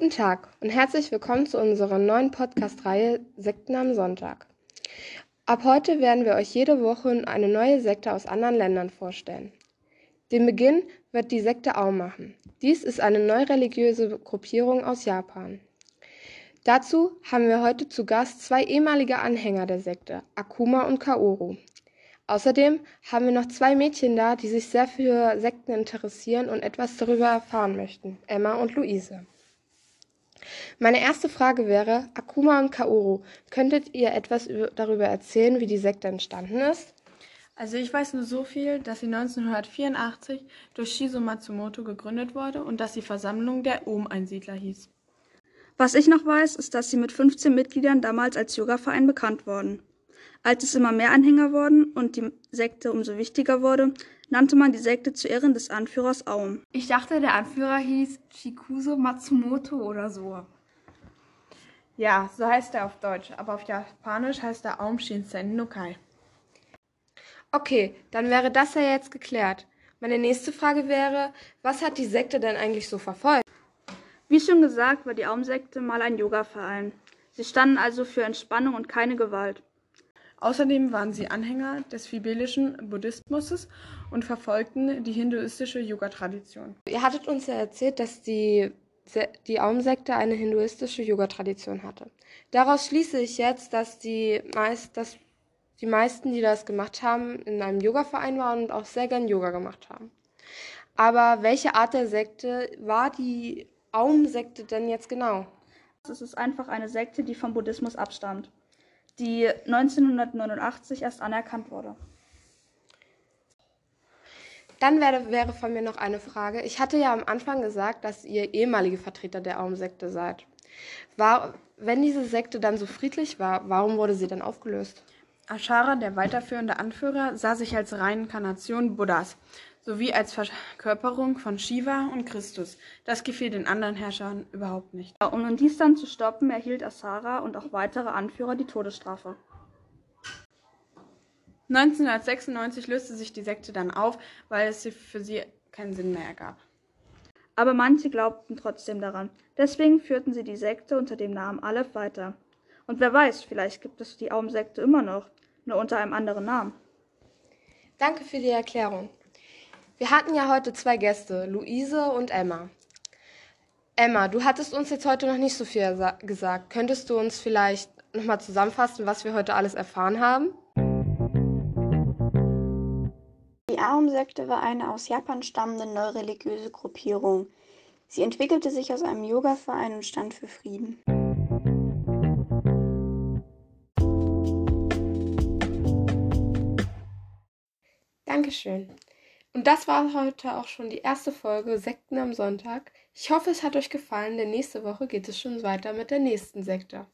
Guten Tag und herzlich willkommen zu unserer neuen Podcast-Reihe Sekten am Sonntag. Ab heute werden wir euch jede Woche eine neue Sekte aus anderen Ländern vorstellen. Den Beginn wird die Sekte Aum machen. Dies ist eine neureligiöse Gruppierung aus Japan. Dazu haben wir heute zu Gast zwei ehemalige Anhänger der Sekte, Akuma und Kaoru. Außerdem haben wir noch zwei Mädchen da, die sich sehr für Sekten interessieren und etwas darüber erfahren möchten, Emma und Luise. Meine erste Frage wäre, Akuma und Kaoru, könntet ihr etwas darüber erzählen, wie die Sekte entstanden ist? Also ich weiß nur so viel, dass sie 1984 durch Shizo Matsumoto gegründet wurde und dass die Versammlung der Ohm-Einsiedler hieß. Was ich noch weiß, ist, dass sie mit 15 Mitgliedern damals als Yoga-Verein bekannt wurden. Als es immer mehr Anhänger wurden und die Sekte umso wichtiger wurde, nannte man die Sekte zu Ehren des Anführers Aum. Ich dachte, der Anführer hieß Shikuso Matsumoto oder so. Ja, so heißt er auf Deutsch, aber auf Japanisch heißt er Aum Shinsen no Kai. Okay, dann wäre das ja jetzt geklärt. Meine nächste Frage wäre, was hat die Sekte denn eigentlich so verfolgt? Wie schon gesagt, war die Aum-Sekte mal ein Yoga-Verein. Sie standen also für Entspannung und keine Gewalt. Außerdem waren sie Anhänger des fibelischen Buddhismus und verfolgten die hinduistische Yoga-Tradition. Ihr hattet uns ja erzählt, dass die, die Aum-Sekte eine hinduistische Yoga-Tradition hatte. Daraus schließe ich jetzt, dass die, meist, dass die meisten, die das gemacht haben, in einem Yoga-Verein waren und auch sehr gern Yoga gemacht haben. Aber welche Art der Sekte war die Aum-Sekte denn jetzt genau? Es ist einfach eine Sekte, die vom Buddhismus abstammt die 1989 erst anerkannt wurde. Dann wäre, wäre von mir noch eine Frage. Ich hatte ja am Anfang gesagt, dass ihr ehemalige Vertreter der Aum-Sekte seid. War, wenn diese Sekte dann so friedlich war, warum wurde sie dann aufgelöst? Ashara, der weiterführende Anführer, sah sich als Reinkarnation Buddhas sowie als Verkörperung von Shiva und Christus. Das gefiel den anderen Herrschern überhaupt nicht. Um dies dann zu stoppen, erhielt Asara und auch weitere Anführer die Todesstrafe. 1996 löste sich die Sekte dann auf, weil es für sie keinen Sinn mehr ergab. Aber manche glaubten trotzdem daran. Deswegen führten sie die Sekte unter dem Namen Aleph weiter. Und wer weiß, vielleicht gibt es die Aum-Sekte immer noch, nur unter einem anderen Namen. Danke für die Erklärung. Wir hatten ja heute zwei Gäste, Luise und Emma. Emma, du hattest uns jetzt heute noch nicht so viel gesagt. Könntest du uns vielleicht nochmal zusammenfassen, was wir heute alles erfahren haben? Die Aum-Sekte war eine aus Japan stammende neureligiöse Gruppierung. Sie entwickelte sich aus einem Yoga-Verein und stand für Frieden. Dankeschön. Und das war heute auch schon die erste Folge Sekten am Sonntag. Ich hoffe, es hat euch gefallen, denn nächste Woche geht es schon weiter mit der nächsten Sekte.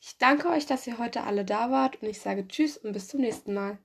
Ich danke euch, dass ihr heute alle da wart und ich sage Tschüss und bis zum nächsten Mal.